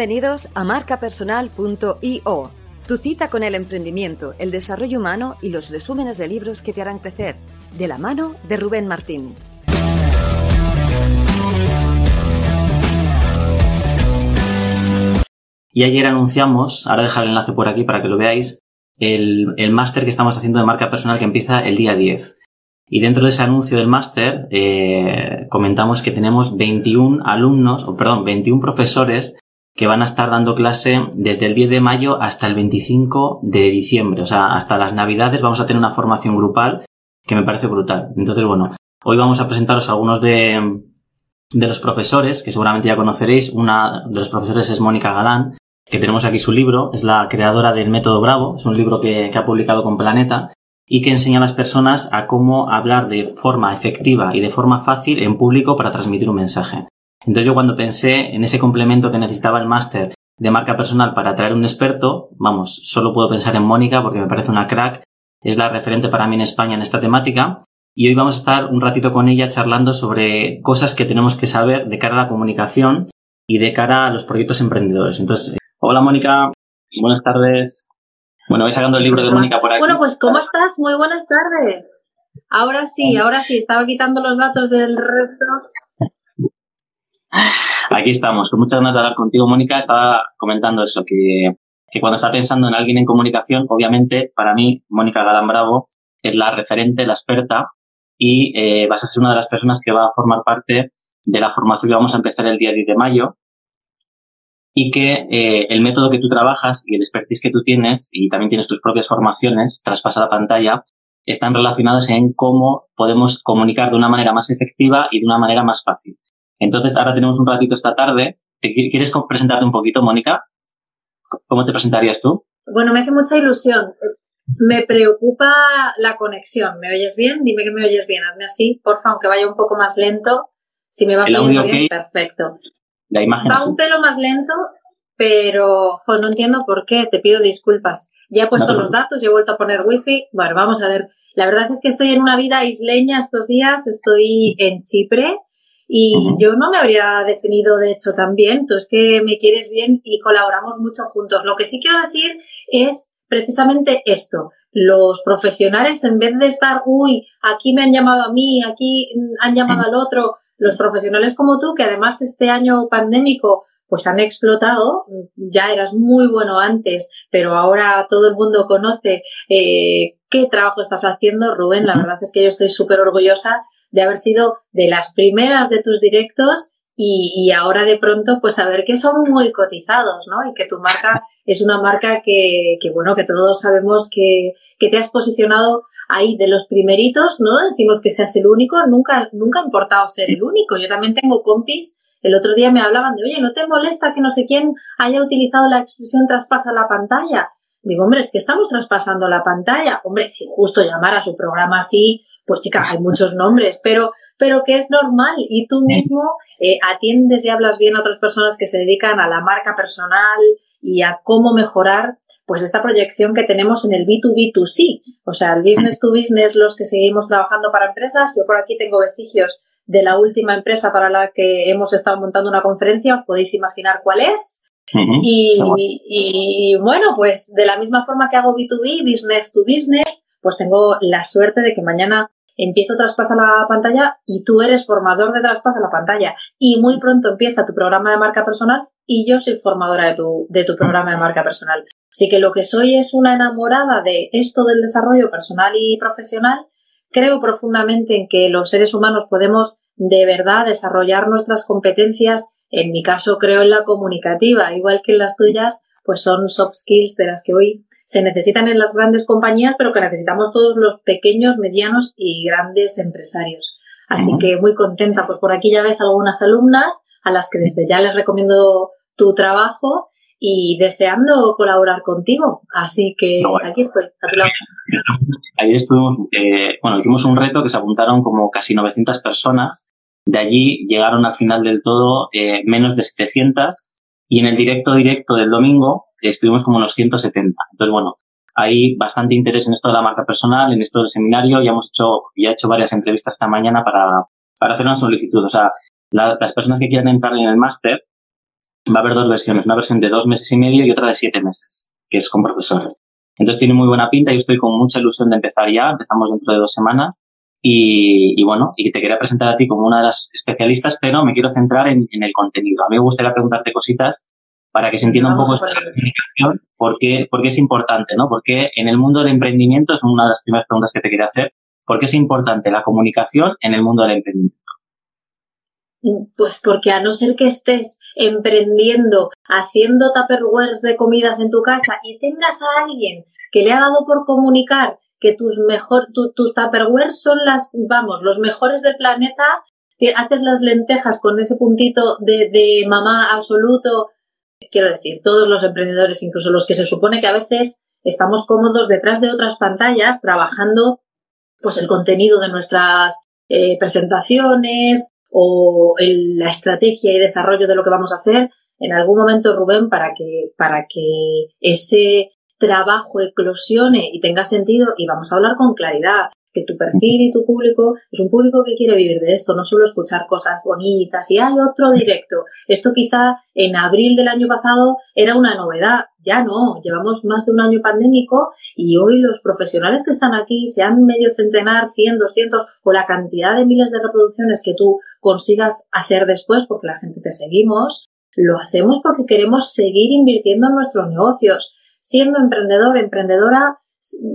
Bienvenidos a marcapersonal.io, tu cita con el emprendimiento, el desarrollo humano y los resúmenes de libros que te harán crecer, de la mano de Rubén Martín. Y ayer anunciamos, ahora dejar el enlace por aquí para que lo veáis, el, el máster que estamos haciendo de marca personal que empieza el día 10. Y dentro de ese anuncio del máster eh, comentamos que tenemos 21 alumnos, o perdón, 21 profesores que van a estar dando clase desde el 10 de mayo hasta el 25 de diciembre. O sea, hasta las navidades vamos a tener una formación grupal que me parece brutal. Entonces, bueno, hoy vamos a presentaros algunos de, de los profesores, que seguramente ya conoceréis. Una de los profesores es Mónica Galán, que tenemos aquí su libro, es la creadora del Método Bravo, es un libro que, ha publicado con Planeta y que enseña a las personas a cómo hablar de forma efectiva y de forma fácil en público para transmitir un mensaje. Entonces yo cuando pensé en ese complemento que necesitaba el máster de marca personal para atraer un experto, vamos, solo puedo pensar en Mónica porque me parece una crack, es la referente para mí en España en esta temática y hoy vamos a estar un ratito con ella charlando sobre cosas que tenemos que saber de cara a la comunicación y de cara a los proyectos emprendedores. Entonces, Hola Mónica, buenas tardes. Bueno, vais sacando el libro de Mónica por aquí. Bueno, pues ¿cómo estás? Muy buenas tardes. Ahora sí, ahora sí, estaba quitando los datos del resto. Aquí estamos, con muchas ganas de hablar contigo, Mónica. Estaba comentando eso, que, cuando está pensando en alguien en comunicación, obviamente, para mí, Mónica Galán Bravo es la referente, la experta, y eh, vas a ser una de las personas que va a formar parte de la formación que vamos a empezar el día 10 de mayo, y que eh, el método que tú trabajas y el expertise que tú tienes y también tienes tus propias formaciones traspasa la pantalla están relacionados en cómo podemos comunicar de una manera más efectiva y de una manera más fácil. Entonces, ahora tenemos un ratito esta tarde. ¿Te quieres presentarte un poquito, Mónica? ¿Cómo te presentarías tú? Bueno, me hace mucha ilusión. Me preocupa la conexión. ¿Me oyes bien? Dime que me oyes bien. Hazme así, porfa, aunque vaya un poco más lento. Si me vas oyendo bien, perfecto. Va un pelo más lento, pero no entiendo por qué. Te pido disculpas. Ya he puesto los datos, ya he vuelto a poner wifi. Bueno, vamos a ver. La verdad es que estoy en una vida isleña estos días. Estoy en Chipre y yo no me habría definido, de hecho, tan bien. Tú es que me quieres bien y colaboramos mucho juntos. Lo que sí quiero decir es precisamente esto. Los profesionales, en vez de estar, uy, aquí me han llamado a mí, aquí han llamado al otro, los profesionales como tú, que además este año pandémico pues han explotado, ya eras muy bueno antes, pero ahora todo el mundo conoce eh, qué trabajo estás haciendo, Rubén. La verdad es que yo estoy súper orgullosa de haber sido de las primeras de tus directos y, ahora de pronto pues saber que son muy cotizados, ¿no? Y que tu marca es una marca que, que bueno, que todos sabemos que, que, te has posicionado ahí de los primeritos, no decimos que seas el único, nunca, nunca ha importado ser el único. Yo también tengo compis, el otro día me hablaban de, oye, ¿no te molesta que no sé quién haya utilizado la expresión traspasa la pantalla? Digo, hombre, es que estamos traspasando la pantalla. Hombre, si justo llamar a su programa así, pues chica, hay muchos nombres, pero, pero que es normal. Y tú mismo eh, atiendes y hablas bien a otras personas que se dedican a la marca personal y a cómo mejorar pues esta proyección que tenemos en el B2B2C, o sea, el business to business, los que seguimos trabajando para empresas. Yo por aquí tengo vestigios de la última empresa para la que hemos estado montando una conferencia, os podéis imaginar cuál es. y, y, bueno, pues de la misma forma que hago B2B, business to business, pues tengo la suerte de que mañana empiezo Traspasa la pantalla y tú eres formador de Traspasa la pantalla y muy pronto empieza tu programa de marca personal y yo soy formadora de tu, de tu programa de marca personal. Así que lo que soy es una enamorada de esto del desarrollo personal y profesional. Creo profundamente en que los seres humanos podemos de verdad desarrollar nuestras competencias. En mi caso creo en la comunicativa, igual que en las tuyas, pues son soft skills de las que hoy se necesitan en las grandes compañías, pero que necesitamos todos los pequeños, medianos y grandes empresarios. Así que muy contenta, pues por aquí ya ves algunas alumnas a las que desde ya les recomiendo tu trabajo y deseando colaborar contigo. Así que aquí estoy, a tu lado. Ayer estuvimos, eh, bueno, hicimos un reto que se apuntaron como casi 900 personas. De allí llegaron al final del todo eh, menos de 700 y en el directo directo del domingo estuvimos como unos 170. Entonces, bueno, hay bastante interés en esto de la marca personal, en esto del seminario. Ya hemos hecho, ya he hecho varias entrevistas esta mañana para, para hacer una solicitud. O sea, las personas que quieran entrar en el máster, va a haber dos versiones, una versión de dos meses y medio y otra de siete meses, que es con profesores. Entonces tiene muy buena pinta y estoy con mucha ilusión de empezar ya, empezamos dentro de dos semanas y, bueno, y te quería presentar a ti como una de las especialistas, pero me quiero centrar en, el contenido. A mí me gustaría preguntarte cositas para que se entienda un poco esta comunicación, porque, porque es importante, ¿no? Porque en el mundo del emprendimiento, es una de las primeras preguntas que te quería hacer, ¿por qué es importante la comunicación en el mundo del emprendimiento? Pues porque a no ser que estés emprendiendo, haciendo tupperwares de comidas en tu casa y tengas a alguien que le ha dado por comunicar que tus mejor, tus tupperwares son las, vamos, los mejores del planeta, haces las lentejas con ese puntito de, de mamá absoluto. Quiero decir, todos los emprendedores, incluso los que se supone que a veces estamos cómodos detrás de otras pantallas trabajando pues el contenido de nuestras eh, presentaciones, o la estrategia y desarrollo de lo que vamos a hacer, en algún momento, Rubén, para que, para que ese trabajo eclosione y tenga sentido, y vamos a hablar con claridad, que tu perfil y tu público es un público que quiere vivir de esto, no solo escuchar cosas bonitas y hay otro directo. Esto quizá en abril del año pasado era una novedad, ya no, llevamos más de un año pandémico y hoy los profesionales que están aquí, sean medio centenar, cien, doscientos o la cantidad de miles de reproducciones que tú consigas hacer después porque la gente te seguimos, lo hacemos porque queremos seguir invirtiendo en nuestros negocios. Siendo emprendedor, emprendedora,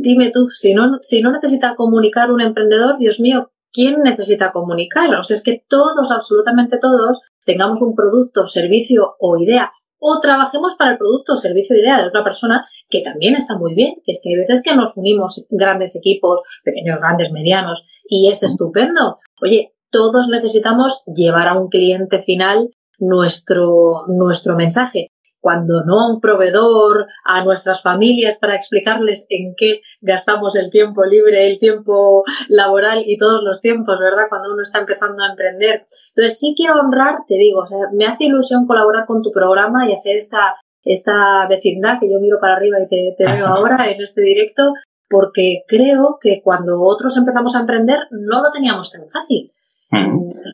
dime tú, si no, si no necesita comunicar un emprendedor, Dios mío, ¿quién necesita comunicar? O sea, es que todos, absolutamente todos, tengamos un producto, servicio o idea o trabajemos para el producto o servicio o idea de otra persona, que también está muy bien, que es que hay veces que nos unimos grandes equipos, pequeños, grandes, medianos, y es estupendo. Oye, todos necesitamos llevar a un cliente final nuestro, nuestro mensaje cuando no a un proveedor, a nuestras familias para explicarles en qué gastamos el tiempo libre, el tiempo laboral y todos los tiempos, ¿verdad? Cuando uno está empezando a emprender. Entonces sí quiero honrar, te digo, o sea, me hace ilusión colaborar con tu programa y hacer esta, esta vecindad que yo miro para arriba y te, te veo ahora en este directo, porque creo que cuando otros empezamos a emprender no lo teníamos tan fácil.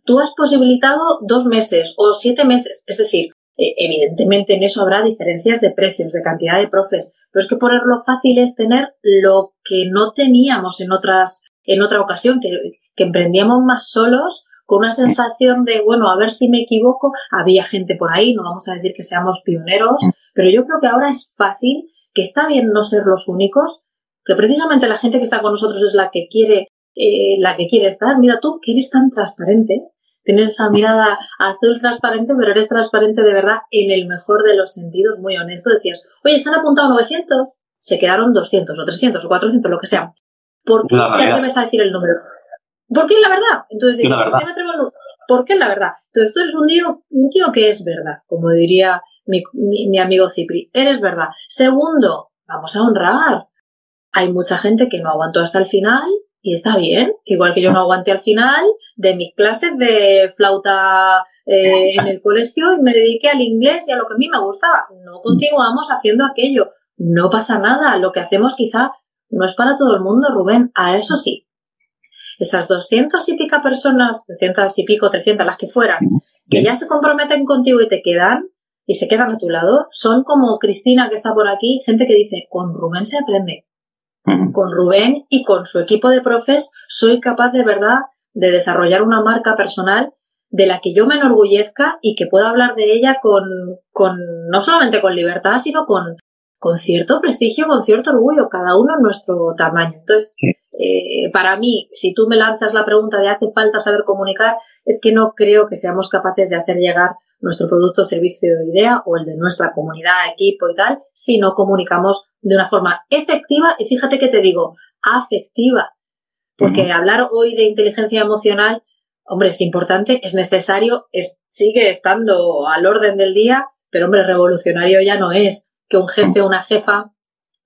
Tú has posibilitado dos meses o siete meses, es decir, eh, evidentemente en eso habrá diferencias de precios, de cantidad de profes, pero es que ponerlo fácil es tener lo que no teníamos en otras, en otra ocasión, que, que emprendíamos más solos, con una sensación de, bueno, a ver si me equivoco, había gente por ahí, no vamos a decir que seamos pioneros, pero yo creo que ahora es fácil, que está bien no ser los únicos, que precisamente la gente que está con nosotros es la que quiere, eh, la que quiere estar. Mira tú que eres tan transparente, Tienes esa mirada azul transparente, pero eres transparente de verdad en el mejor de los sentidos, muy honesto. Decías, oye, se han apuntado 900, se quedaron 200 o 300 o 400, lo que sea. ¿Por qué te atreves a decir el número? ¿Por qué es la verdad? Entonces, ¿por qué me atrevo a ¿Por qué es la verdad? Entonces, tú eres un tío, un tío que es verdad, como diría mi, mi amigo Cipri. Eres verdad. Segundo, vamos a honrar. Hay mucha gente que no aguantó hasta el final y está bien, igual que yo no aguanté al final de mis clases de flauta eh, en el colegio y me dediqué al inglés y a lo que a mí me gustaba. No continuamos haciendo aquello. No pasa nada. Lo que hacemos quizá no es para todo el mundo, Rubén. A eso sí. Esas doscientos y pico personas, doscientas y pico, trescientas, las que fueran, que ya se comprometen contigo y te quedan, y se quedan a tu lado, son como Cristina que está por aquí, gente que dice, con Rubén se aprende con Rubén y con su equipo de profes soy capaz de verdad de desarrollar una marca personal de la que yo me enorgullezca y que pueda hablar de ella con, con no solamente con libertad, sino con, con cierto prestigio, con cierto orgullo, cada uno en nuestro tamaño. Entonces, eh, para mí, si tú me lanzas la pregunta de hace falta saber comunicar, es que no creo que seamos capaces de hacer llegar nuestro producto, servicio o idea o el de nuestra comunidad, equipo y tal, si no comunicamos de una forma efectiva. Y fíjate que te digo, afectiva. Porque hablar hoy de inteligencia emocional, hombre, es importante, es necesario, es, sigue estando al orden del día, pero hombre, revolucionario ya no es que un jefe o una jefa,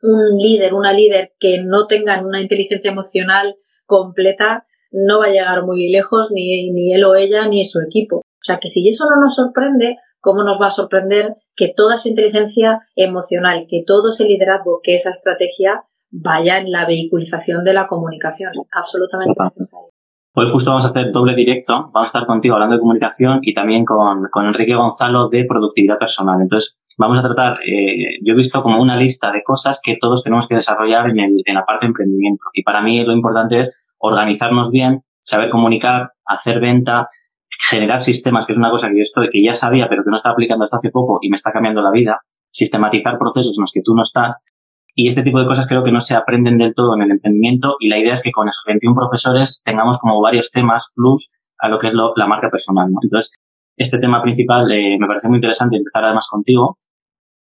un líder, una líder que no tengan una inteligencia emocional completa, no va a llegar muy lejos ni, ni él o ella ni su equipo. O sea que si eso no nos sorprende, ¿cómo nos va a sorprender que toda esa inteligencia emocional, que todo ese liderazgo, que esa estrategia vaya en la vehiculización de la comunicación? Absolutamente necesario. Hoy justo vamos a hacer doble directo. Vamos a estar contigo hablando de comunicación y también con, con Enrique Gonzalo de productividad personal. Entonces, vamos a tratar, eh, yo he visto como una lista de cosas que todos tenemos que desarrollar en, el, en la parte de emprendimiento. Y para mí lo importante es organizarnos bien, saber comunicar, hacer venta, generar sistemas, que es una cosa que yo estoy, que ya sabía, pero que no estaba aplicando hasta hace poco y me está cambiando la vida, sistematizar procesos en los que tú no estás. Y este tipo de cosas creo que no se aprenden del todo en el emprendimiento y la idea es que con esos 21 profesores tengamos como varios temas plus a lo que es la marca personal. Entonces, este tema principal eh, me parece muy interesante empezar además contigo.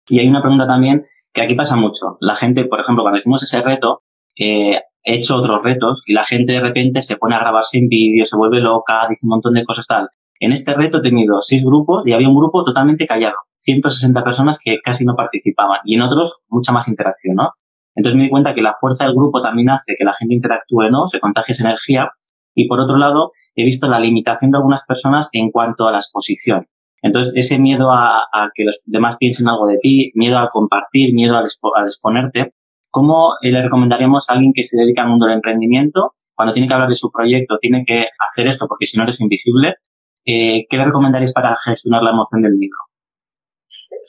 Y hay una pregunta también que aquí pasa mucho. La gente, por ejemplo, cuando decimos ese reto, eh, he hecho otros retos y la gente de repente se pone a grabarse en vídeo, se vuelve loca, dice un montón de cosas tal. En este reto he tenido seis grupos y había un grupo totalmente callado, 160 personas que casi no participaban y en otros mucha más interacción, ¿no? Entonces me di cuenta que la fuerza del grupo también hace que la gente interactúe, ¿no? Se contagie esa energía. Y por otro lado, he visto la limitación de algunas personas en cuanto a la exposición. Entonces, ese miedo a, que los demás piensen algo de ti, miedo a compartir, miedo al, exponerte, ¿cómo le recomendaríamos a alguien que se dedica al mundo del emprendimiento, cuando tiene que hablar de su proyecto, tiene que hacer esto porque si no eres invisible? Eh, ¿Qué le recomendaríais para gestionar la emoción del miedo?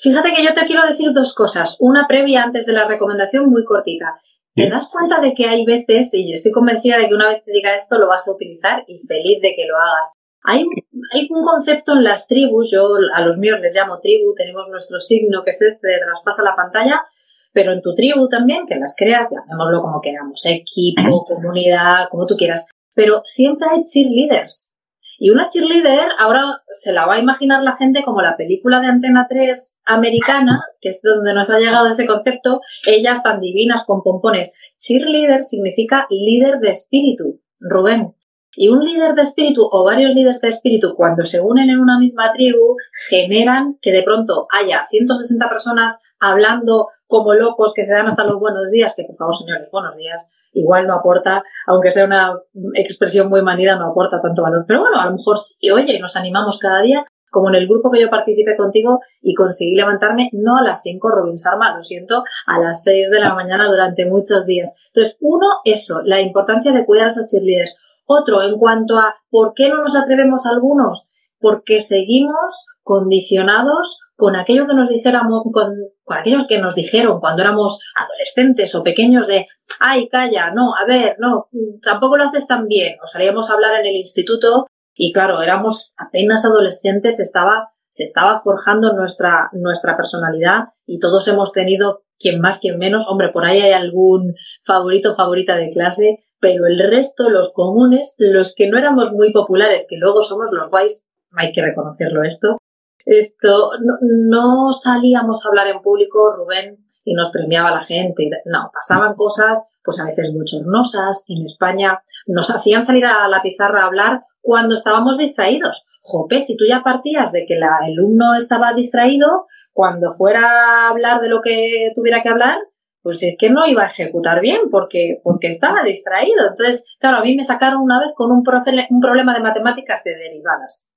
Fíjate que yo te quiero decir dos cosas. Una previa antes de la recomendación muy cortita. ¿Te das cuenta de que hay veces, y yo estoy convencida de que una vez te diga esto lo vas a utilizar y feliz de que lo hagas? Hay, hay un concepto en las tribus, yo a los míos les llamo tribu, tenemos nuestro signo que es este de traspasa la pantalla, pero en tu tribu también, que las creas, llamémoslo como queramos, equipo, comunidad, como tú quieras, pero siempre hay cheerleaders. Y una cheerleader, ahora se la va a imaginar la gente como la película de Antena 3 americana, que es donde nos ha llegado ese concepto, ellas tan divinas con pompones. Cheerleader significa líder de espíritu, Rubén. Y un líder de espíritu o varios líderes de espíritu, cuando se unen en una misma tribu, generan que de pronto haya 160 personas hablando como locos que se dan hasta los buenos días, que por favor, señores, buenos días, igual no aporta, aunque sea una expresión muy manida, no aporta tanto valor. Pero bueno, a lo mejor sí, oye, nos animamos cada día, como en el grupo que yo participé contigo y conseguí levantarme no a las 5, Robin Sarma, lo siento, a las 6 de la mañana durante muchos días. Entonces, uno, eso, la importancia de cuidar a esos cheerleaders. Otro, en cuanto a por qué no nos atrevemos algunos, porque seguimos condicionados con aquello que nos dijéramos, con, con aquellos que nos dijeron cuando éramos adolescentes o pequeños de, ay, calla, no, a ver, no, tampoco lo haces tan bien. O salíamos a hablar en el instituto y claro, éramos apenas adolescentes, estaba, se estaba forjando nuestra, nuestra personalidad y todos hemos tenido quien más, quien menos. Hombre, por ahí hay algún favorito, favorita de clase, pero el resto, los comunes, los que no éramos muy populares, que luego somos los guays, hay que reconocerlo esto, esto, no, salíamos a hablar en público, Rubén, y nos premiaba la gente. No, pasaban cosas, pues a veces bochornosas. En España nos hacían salir a la pizarra a hablar cuando estábamos distraídos. Jope, si tú ya partías de que el alumno estaba distraído, cuando fuera a hablar de lo que tuviera que hablar, pues es que no iba a ejecutar bien porque, porque estaba distraído. Entonces, claro, a mí me sacaron una vez con un, un problema de matemáticas de derivadas.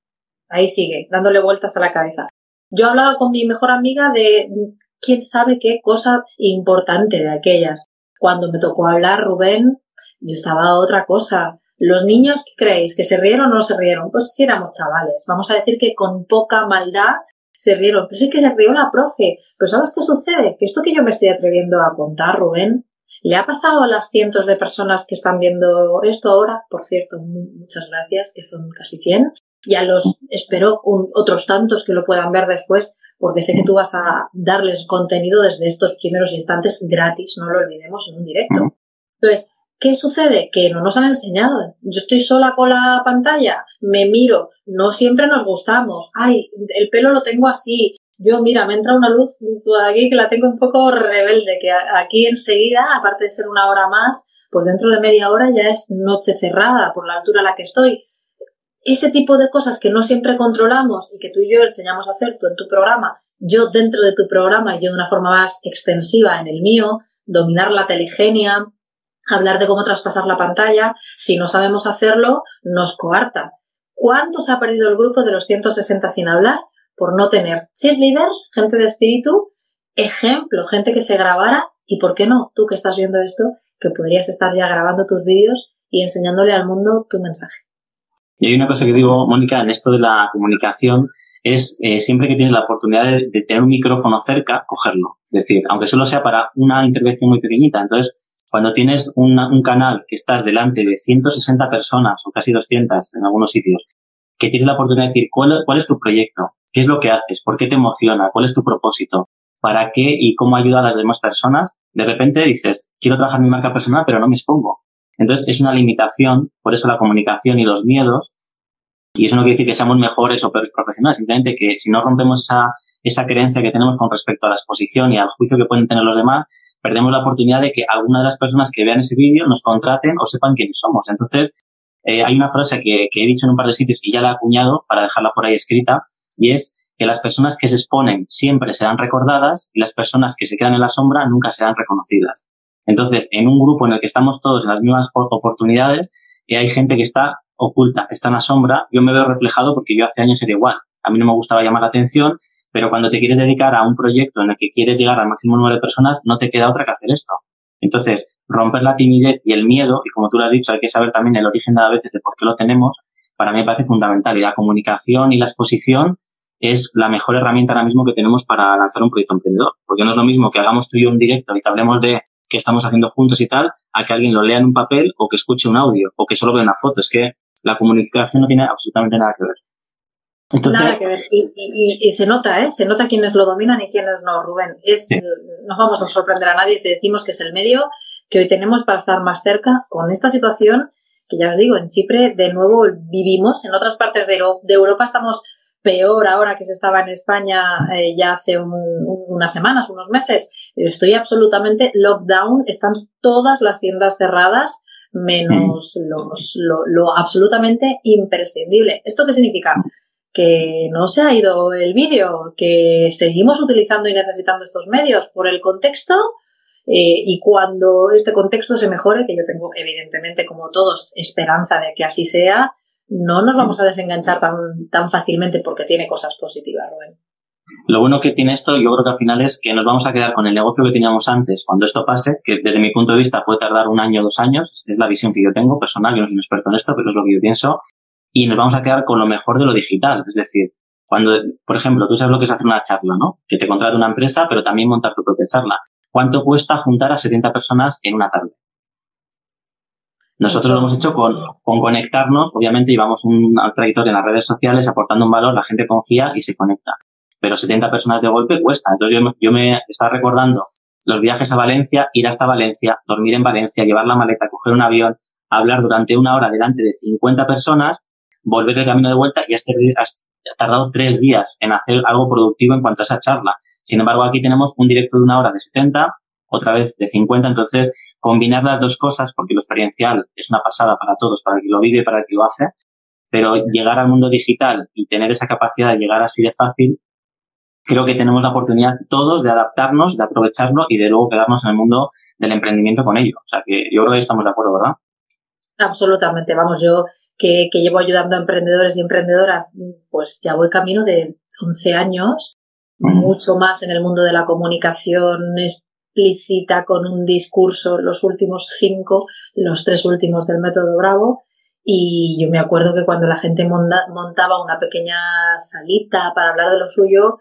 Ahí sigue, dándole vueltas a la cabeza. Yo hablaba con mi mejor amiga de quién sabe qué cosa importante de aquellas. Cuando me tocó hablar, Rubén, yo estaba otra cosa. Los niños, ¿qué creéis? ¿Que se rieron o no se rieron? Pues sí éramos chavales. Vamos a decir que con poca maldad se rieron. Pero sí que se rió la profe. Pero ¿sabes qué sucede? Que esto que yo me estoy atreviendo a contar, Rubén, le ha pasado a las cientos de personas que están viendo esto ahora. Por cierto, muchas gracias, que son casi 100 y a los, espero, otros tantos que lo puedan ver después, porque sé que tú vas a darles contenido desde estos primeros instantes gratis, no lo olvidemos, en un directo. Entonces, ¿qué sucede? Que no nos han enseñado. Yo estoy sola con la pantalla, me miro, no siempre nos gustamos. Ay, el pelo lo tengo así. Yo, mira, me entra una luz aquí que la tengo un poco rebelde, que aquí enseguida, aparte de ser una hora más, pues dentro de media hora ya es noche cerrada por la altura a la que estoy ese tipo de cosas que no siempre controlamos y que tú y yo enseñamos a hacer, tú en tu programa, yo dentro de tu programa y yo de una forma más extensiva en el mío, dominar la telegenia, hablar de cómo traspasar la pantalla, si no sabemos hacerlo, nos coarta. ¿Cuántos ha perdido el grupo de los 160 sin hablar? Por no tener cheerleaders, gente de espíritu, ejemplo, gente que se grabara y, ¿por qué no? Tú que estás viendo esto, que podrías estar ya grabando tus vídeos y enseñándole al mundo tu mensaje. Y hay una cosa que digo, Mónica, en esto de la comunicación, es eh, siempre que tienes la oportunidad de, tener un micrófono cerca, cogerlo. Es decir, aunque solo sea para una intervención muy pequeñita. Entonces, cuando tienes un canal que estás delante de 160 personas o casi 200 en algunos sitios, que tienes la oportunidad de decir cuál, cuál es tu proyecto, qué es lo que haces, por qué te emociona, cuál es tu propósito, para qué y cómo ayuda a las demás personas, de repente dices, quiero trabajar mi marca personal, pero no me expongo. Entonces es una limitación, por eso la comunicación y los miedos, y eso no quiere decir que seamos mejores o peores profesionales, simplemente que si no rompemos esa, esa creencia que tenemos con respecto a la exposición y al juicio que pueden tener los demás, perdemos la oportunidad de que alguna de las personas que vean ese vídeo nos contraten o sepan quiénes somos. Entonces, eh, hay una frase que, que he dicho en un par de sitios y ya la he acuñado para dejarla por ahí escrita, y es que las personas que se exponen siempre serán recordadas y las personas que se quedan en la sombra nunca serán reconocidas. Entonces, en un grupo en el que estamos todos en las mismas oportunidades, y hay gente que está oculta, está en la sombra, yo me veo reflejado porque yo hace años era igual. A mí no me gustaba llamar la atención, pero cuando te quieres dedicar a un proyecto en el que quieres llegar al máximo número de personas, no te queda otra que hacer esto. Entonces, romper la timidez y el miedo, y como tú lo has dicho, hay que saber también el origen de a veces de por qué lo tenemos, para mí me parece fundamental. Y la comunicación y la exposición es la mejor herramienta ahora mismo que tenemos para lanzar un proyecto emprendedor. Porque no es lo mismo que hagamos tú y yo un directo y que hablemos de qué estamos haciendo juntos y tal, a que alguien lo lea en un papel o que escuche un audio o que solo vea una foto. Es que la comunicación no tiene absolutamente nada que ver. Entonces, nada que ver. Y, se nota, ¿eh? Se nota quiénes lo dominan y quiénes no, Rubén. Es, No vamos a sorprender a nadie si decimos que es el medio que hoy tenemos para estar más cerca con esta situación que ya os digo, en Chipre de nuevo vivimos, en otras partes de, Europa estamos peor ahora que se estaba en España eh, ya hace unas semanas, unos meses. Estoy absolutamente lockdown, están todas las tiendas cerradas, menos lo, absolutamente imprescindible. ¿Esto qué significa? Que no se ha ido el vídeo, que seguimos utilizando y necesitando estos medios por el contexto eh, y cuando este contexto se mejore, que yo tengo evidentemente como todos esperanza de que así sea, no nos vamos a desenganchar tan, tan fácilmente porque tiene cosas positivas, Rubén. Lo bueno que tiene esto, yo creo que al final es que nos vamos a quedar con el negocio que teníamos antes cuando esto pase, que desde mi punto de vista puede tardar un año o dos años, es la visión que yo tengo personal, yo no soy un experto en esto, pero es lo que yo pienso, y nos vamos a quedar con lo mejor de lo digital, es decir, cuando, por ejemplo, tú sabes lo que es hacer una charla, ¿no? Que te contrate una empresa, pero también montar tu propia charla. ¿Cuánto cuesta juntar a 70 personas en una tarde? Nosotros lo hemos hecho con, con conectarnos, obviamente llevamos un trayectoria en las redes sociales aportando un valor, la gente confía y se conecta pero 70 personas de golpe cuesta. Entonces yo, yo me estaba recordando los viajes a Valencia, ir hasta Valencia, dormir en Valencia, llevar la maleta, coger un avión, hablar durante una hora delante de 50 personas, volver el camino de vuelta y has, tardado tres días en hacer algo productivo en cuanto a esa charla. Sin embargo, aquí tenemos un directo de una hora de 70, otra vez de 50, entonces combinar las dos cosas, porque lo experiencial es una pasada para todos, para el que lo vive y para el que lo hace, pero llegar al mundo digital y tener esa capacidad de llegar así de fácil creo que tenemos la oportunidad todos de adaptarnos, de aprovecharlo y de luego quedarnos en el mundo del emprendimiento con ello. O sea que yo creo que estamos de acuerdo, ¿verdad? Absolutamente. Vamos, yo que, llevo ayudando a emprendedores y emprendedoras, pues ya voy camino de 11 años, mucho más en el mundo de la comunicación explícita con un discurso, los últimos cinco, los tres últimos del método Bravo. Y yo me acuerdo que cuando la gente montaba una pequeña salita para hablar de lo suyo,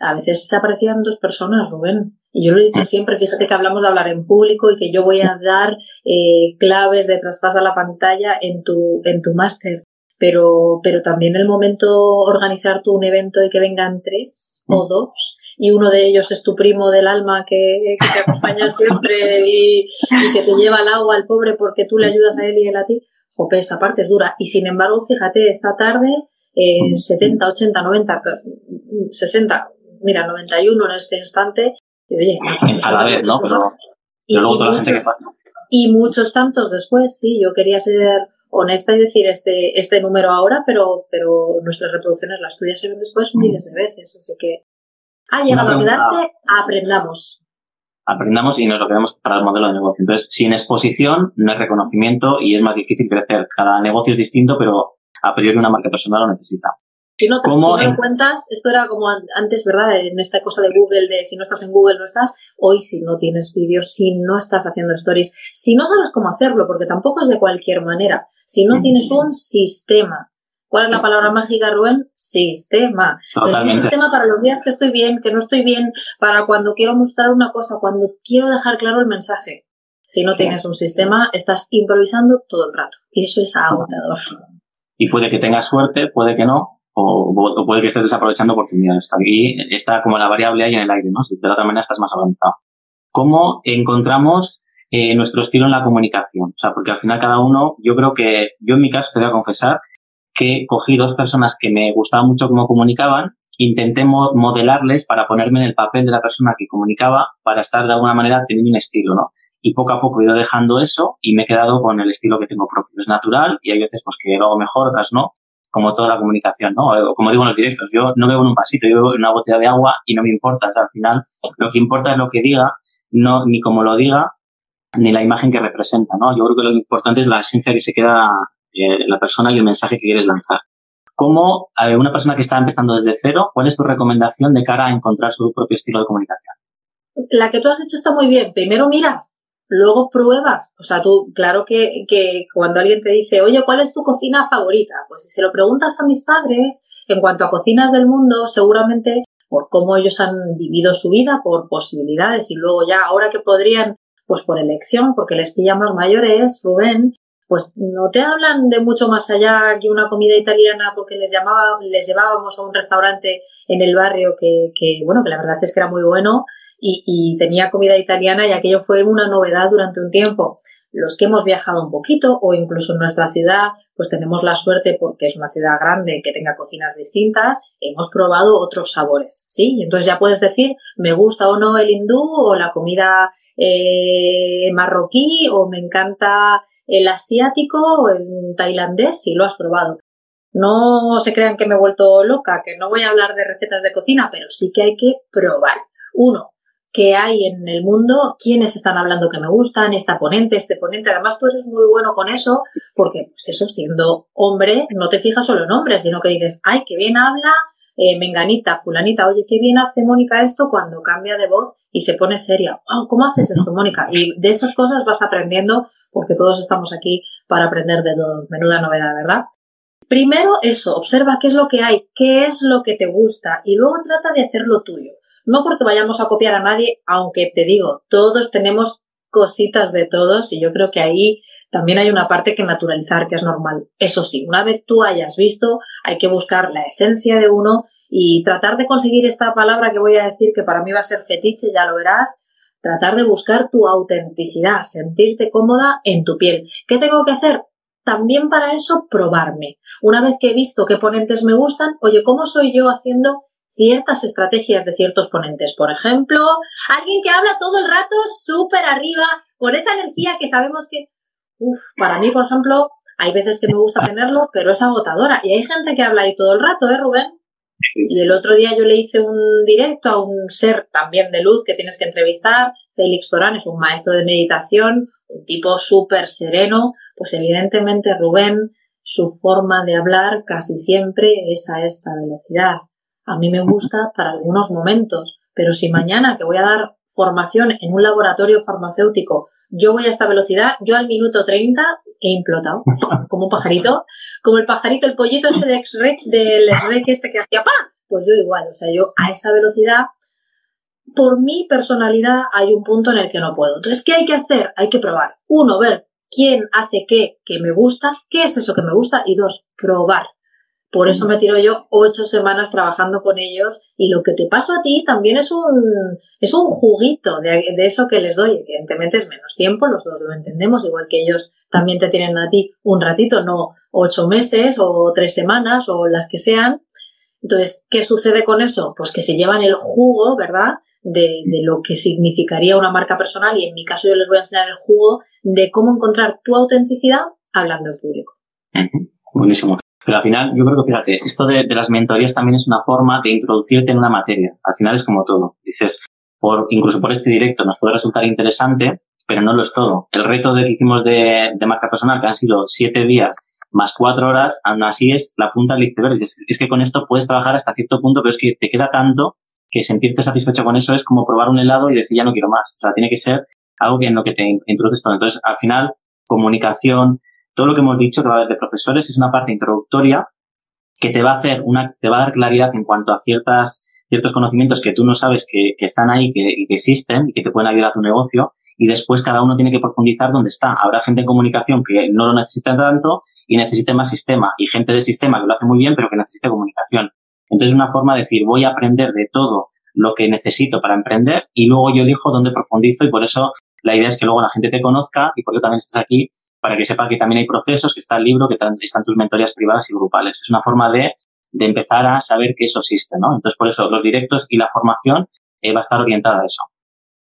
a veces se aparecían dos personas, Rubén. Y yo lo he dicho siempre, fíjate que hablamos de hablar en público y que yo voy a dar eh, claves de traspasa la pantalla en tu, en tu máster. Pero, pero también el momento organizar tú un evento y que vengan tres o mm. dos y uno de ellos es tu primo del alma que, te acompaña siempre y, que te lleva al agua al pobre porque tú le ayudas a él y él a ti. Jope, esa parte es dura. Y sin embargo, fíjate, esta tarde, eh, 70, 80, 90, 60, mira, 91 en este instante, y oye, a la vez, ¿no? Pero, y, luego toda la gente que pasa. Y muchos tantos después, sí, yo quería ser honesta y decir este, este número ahora, pero, pero nuestras reproducciones, las tuyas se ven después miles de veces, así que ha llegado a quedarse, aprendamos. Aprendamos y nos lo queremos para el modelo de negocio. Entonces, sin exposición no hay reconocimiento y es más difícil crecer. Cada negocio es distinto, pero a priori una marca personal lo necesita. Si no te lo cuentas, esto era como antes, ¿verdad? En esta cosa de Google, de si no estás en Google, no estás. Hoy, si no tienes vídeos, si no estás haciendo stories, si no sabes cómo hacerlo, porque tampoco es de cualquier manera, si no tienes un sistema ¿Cuál es la palabra mágica, Rubén? Sistema. un sistema para los días que estoy bien, que no estoy bien, para cuando quiero mostrar una cosa, cuando quiero dejar claro el mensaje. Si no tienes un sistema, estás improvisando todo el rato. Y eso es agotador. Y puede que tengas suerte, puede que no, o, puede que estés desaprovechando oportunidades. Aquí está como la variable ahí en el aire, ¿no? Si de la otra manera estás más avanzado. ¿Cómo encontramos eh, nuestro estilo en la comunicación? O sea, porque al final cada uno, yo creo que, yo en mi caso te voy a confesar que cogí dos personas que me gustaban mucho cómo comunicaban, intenté modelarles para ponerme en el papel de la persona que comunicaba para estar de alguna manera teniendo un estilo, ¿no? Y poco a poco he ido dejando eso y me he quedado con el estilo que tengo propio. Es natural y hay veces pues que lo hago mejor, otras no, como toda la comunicación, ¿no? Como digo en los directos, yo no bebo en un vasito, yo en una botella de agua y no me importa, o sea, al final lo que importa es lo que diga, no ni cómo lo diga, ni la imagen que representa, ¿no? Yo creo que lo importante es la esencia que se queda eh, la persona y el mensaje que quieres lanzar. Como eh, una persona que está empezando desde cero, ¿cuál es tu recomendación de cara a encontrar su propio estilo de comunicación? La que tú has hecho está muy bien. Primero mira, luego prueba. O sea, tú, claro que, que, cuando alguien te dice, oye, ¿cuál es tu cocina favorita? Pues si se lo preguntas a mis padres, en cuanto a cocinas del mundo, seguramente por cómo ellos han vivido su vida, por posibilidades, y luego ya, ahora que podrían, pues por elección, porque les pilla más mayores, Rubén, pues no te hablan de mucho más allá que una comida italiana porque les llamaba, les llevábamos a un restaurante en el barrio que, que bueno, que la verdad es que era muy bueno y, tenía comida italiana y aquello fue una novedad durante un tiempo. Los que hemos viajado un poquito o incluso en nuestra ciudad, pues tenemos la suerte porque es una ciudad grande que tenga cocinas distintas, hemos probado otros sabores, ¿sí? Y entonces ya puedes decir, me gusta o no el hindú o la comida eh, marroquí o me encanta el asiático o el tailandés si lo has probado. No se crean que me he vuelto loca, que no voy a hablar de recetas de cocina, pero sí que hay que probar. Uno, que hay en el mundo, quiénes están hablando que me gustan, esta ponente, este ponente. Además, tú eres muy bueno con eso, porque, pues eso, siendo hombre, no te fijas solo en hombres, sino que dices, ay, qué bien habla, eh, menganita, fulanita, oye, qué bien hace Mónica esto cuando cambia de voz y se pone seria. ¿Cómo haces esto, Mónica? Y de esas cosas vas aprendiendo, porque todos estamos aquí para aprender de todo. Menuda novedad, ¿verdad? Primero eso, observa qué es lo que hay, qué es lo que te gusta y luego trata de hacerlo tuyo. No porque vayamos a copiar a nadie, aunque te digo, todos tenemos cositas de todos y yo creo que ahí también hay una parte que naturalizar, que es normal. Eso sí, una vez tú hayas visto, hay que buscar la esencia de uno y tratar de conseguir esta palabra que voy a decir, que para mí va a ser fetiche, ya lo verás, tratar de buscar tu autenticidad, sentirte cómoda en tu piel. ¿Qué tengo que hacer? También para eso, probarme. Una vez que he visto qué ponentes me gustan, oye, ¿cómo soy yo haciendo ciertas estrategias de ciertos ponentes. Por ejemplo, alguien que habla todo el rato súper arriba, con esa energía que sabemos que, uf, para mí, por ejemplo, hay veces que me gusta tenerlo, pero es agotadora. Y hay gente que habla ahí todo el rato, ¿eh, Rubén? Y el otro día yo le hice un directo a un ser también de luz que tienes que entrevistar. Félix Torán es un maestro de meditación, un tipo súper sereno. Pues evidentemente Rubén, su forma de hablar casi siempre es a esta velocidad a mí me gusta para algunos momentos, pero si mañana que voy a dar formación en un laboratorio farmacéutico, yo voy a esta velocidad, yo al minuto 30 he implotado, como un pajarito, como el pajarito, el pollito ese de X-Rec, del X-Rec este que hacía ¡pa! Pues yo igual, o sea, yo a esa velocidad, por mi personalidad hay un punto en el que no puedo. Entonces, ¿qué hay que hacer? Hay que probar. Uno, ver quién hace qué que me gusta, qué es eso que me gusta, y dos, probar. Por eso me tiro yo ocho semanas trabajando con ellos y lo que te paso a ti también es un, es un juguito de, eso que les doy. Evidentemente es menos tiempo, los dos lo entendemos, igual que ellos también te tienen a ti un ratito, no ocho meses o tres semanas o las que sean. Entonces, ¿qué sucede con eso? Pues que se llevan el jugo, ¿verdad? De, de, lo que significaría una marca personal y en mi caso yo les voy a enseñar el jugo de cómo encontrar tu autenticidad hablando en público. Buenísimo. Pero al final, yo creo que fíjate, esto de, las mentorías también es una forma de introducirte en una materia. Al final es como todo. Dices, por, incluso por este directo nos puede resultar interesante, pero no lo es todo. El reto de que hicimos de, marca personal, que han sido siete días más cuatro horas, aún así es la punta del iceberg. Es, es que con esto puedes trabajar hasta cierto punto, pero es que te queda tanto que sentirte satisfecho con eso es como probar un helado y decir ya no quiero más. O sea, tiene que ser algo que en lo que te introduces todo. Entonces, al final, comunicación, todo lo que hemos dicho que va a haber de profesores es una parte introductoria que te va a hacer una, te va a dar claridad en cuanto a ciertas, ciertos conocimientos que tú no sabes que, están ahí que, que existen y que te pueden ayudar a tu negocio y después cada uno tiene que profundizar donde está. Habrá gente en comunicación que no lo necesita tanto y necesite más sistema y gente de sistema que lo hace muy bien pero que necesite comunicación. Entonces es una forma de decir voy a aprender de todo lo que necesito para emprender y luego yo elijo dónde profundizo y por eso la idea es que luego la gente te conozca y por eso también estás aquí para que sepa que también hay procesos, que está el libro, que están tus mentorías privadas y grupales. Es una forma de, empezar a saber que eso existe, ¿no? Entonces, por eso los directos y la formación eh, va a estar orientada a eso.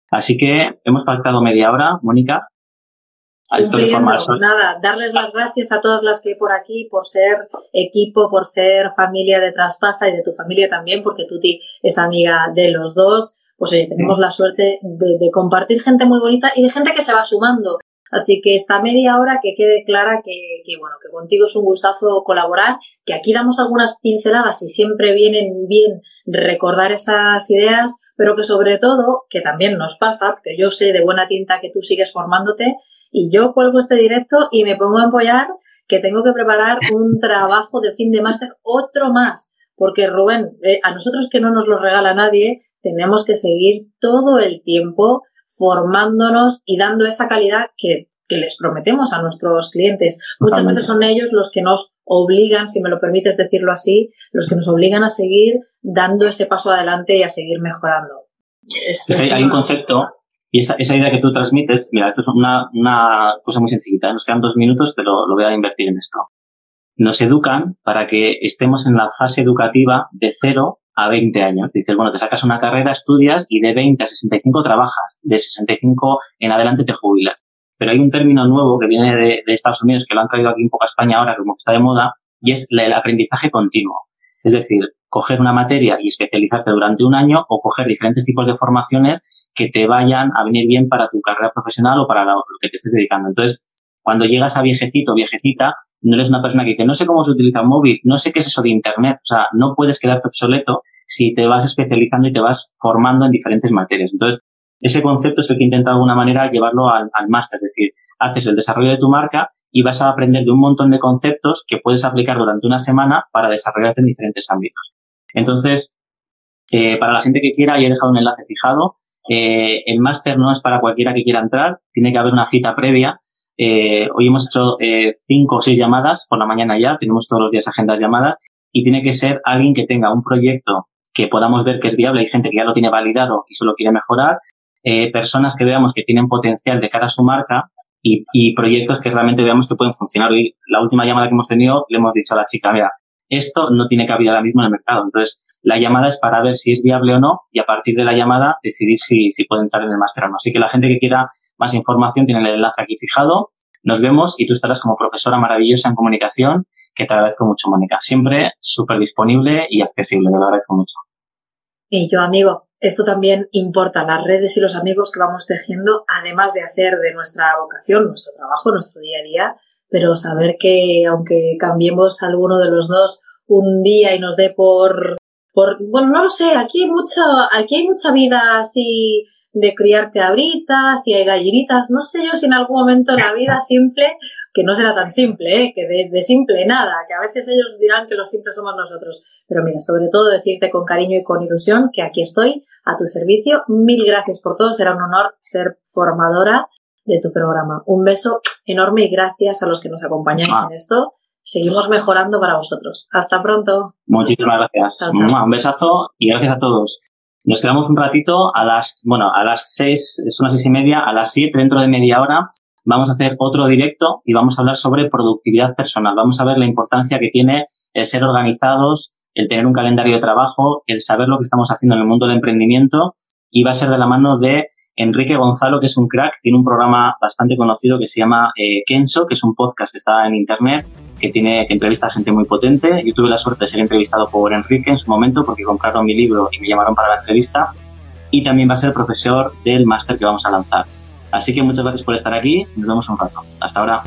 Así que hemos pactado media hora, Mónica. Nada, darles las gracias a todas las que hay por aquí por ser equipo, por ser familia de Traspasa y de tu familia también, porque Tuti es amiga de los dos. Pues oye, tenemos la suerte de, compartir gente muy bonita y de gente que se va sumando. Así que esta media hora que quede clara que, bueno, que contigo es un gustazo colaborar, que aquí damos algunas pinceladas y siempre vienen bien recordar esas ideas, pero que sobre todo, que también nos pasa, porque yo sé de buena tinta que tú sigues formándote, y yo cuelgo este directo y me pongo a apoyar que tengo que preparar un trabajo de fin de máster, otro más, porque Rubén, eh, a nosotros que no nos lo regala nadie, tenemos que seguir todo el tiempo formándonos y dando esa calidad que, les prometemos a nuestros clientes. Muchas veces son ellos los que nos obligan, si me lo permites decirlo así, los que nos obligan a seguir dando ese paso adelante y a seguir mejorando. hay, un concepto y esa, esa, idea que tú transmites, mira, esto es una, una cosa muy sencillita, nos quedan dos minutos, pero lo voy a invertir en esto. Nos educan para que estemos en la fase educativa de 0 a 20 años. Dices, bueno, te sacas una carrera, estudias y de 20 a 65 trabajas, de 65 en adelante te jubilas. Pero hay un término nuevo que viene de, Estados Unidos, que lo han traído aquí un poco a España ahora, como que está de moda, y es el aprendizaje continuo. Es decir, coger una materia y especializarte durante un año o coger diferentes tipos de formaciones que te vayan a venir bien para tu carrera profesional o para lo que te estés dedicando. Entonces, cuando llegas a viejecito o viejecita, no eres una persona que dice, no sé cómo se utiliza móvil, no sé qué es eso de Internet. O sea, no puedes quedarte obsoleto si te vas especializando y te vas formando en diferentes materias. Entonces, ese concepto es el que intenta de alguna manera llevarlo al, máster, es decir, haces el desarrollo de tu marca y vas a aprender de un montón de conceptos que puedes aplicar durante una semana para desarrollarte en diferentes ámbitos. Entonces, eh, para la gente que quiera, ya he dejado un enlace fijado. Eh, el máster no es para cualquiera que quiera entrar, tiene que haber una cita previa. Eh, hoy hemos hecho eh, cinco o seis llamadas por la mañana ya, tenemos todos los días agendas llamadas y tiene que ser alguien que tenga un proyecto que podamos ver que es viable. Hay gente que ya lo tiene validado y solo quiere mejorar. personas que veamos que tienen potencial de cara a su marca y, y, proyectos que realmente veamos que pueden funcionar. Hoy, la última llamada que hemos tenido, le hemos dicho a la chica, mira, esto no tiene cabida ahora mismo en el mercado. Entonces, la llamada es para ver si es viable o no y a partir de la llamada decidir si, si puede entrar en el máster o no. Así que la gente que quiera más información tiene el enlace aquí fijado. Nos vemos y tú estarás como profesora maravillosa en comunicación, que te agradezco mucho, Mónica. Siempre súper disponible y accesible, te lo agradezco mucho. Y yo, amigo, esto también importa, las redes y los amigos que vamos tejiendo, además de hacer de nuestra vocación, nuestro trabajo, nuestro día a día, pero saber que aunque cambiemos alguno de los dos un día y nos dé por bueno, no lo sé, aquí hay mucho, aquí hay mucha vida así de criarte abritas y hay gallinitas. No sé yo si en algún momento la vida simple, que no será tan simple, ¿eh? que de, simple nada, que a veces ellos dirán que lo simple somos nosotros. Pero mira, sobre todo decirte con cariño y con ilusión que aquí estoy a tu servicio. Mil gracias por todo, será un honor ser formadora de tu programa. Un beso enorme y gracias a los que nos acompañáis ah. en esto seguimos mejorando para vosotros. Hasta pronto. Muchísimas gracias. Un besazo y gracias a todos. Nos quedamos un ratito a las, bueno, a las seis, son las seis y media, a las siete, dentro de media hora, vamos a hacer otro directo y vamos a hablar sobre productividad personal. Vamos a ver la importancia que tiene el ser organizados, el tener un calendario de trabajo, el saber lo que estamos haciendo en el mundo del emprendimiento y va a ser de la mano de Enrique Gonzalo, que es un crack, tiene un programa bastante conocido que se llama eh, Kenso, que es un podcast que está en internet, que tiene que entrevista a gente muy potente. Yo tuve la suerte de ser entrevistado por Enrique en su momento porque compraron mi libro y me llamaron para la entrevista. Y también va a ser profesor del máster que vamos a lanzar. Así que muchas gracias por estar aquí. Nos vemos un rato. Hasta ahora.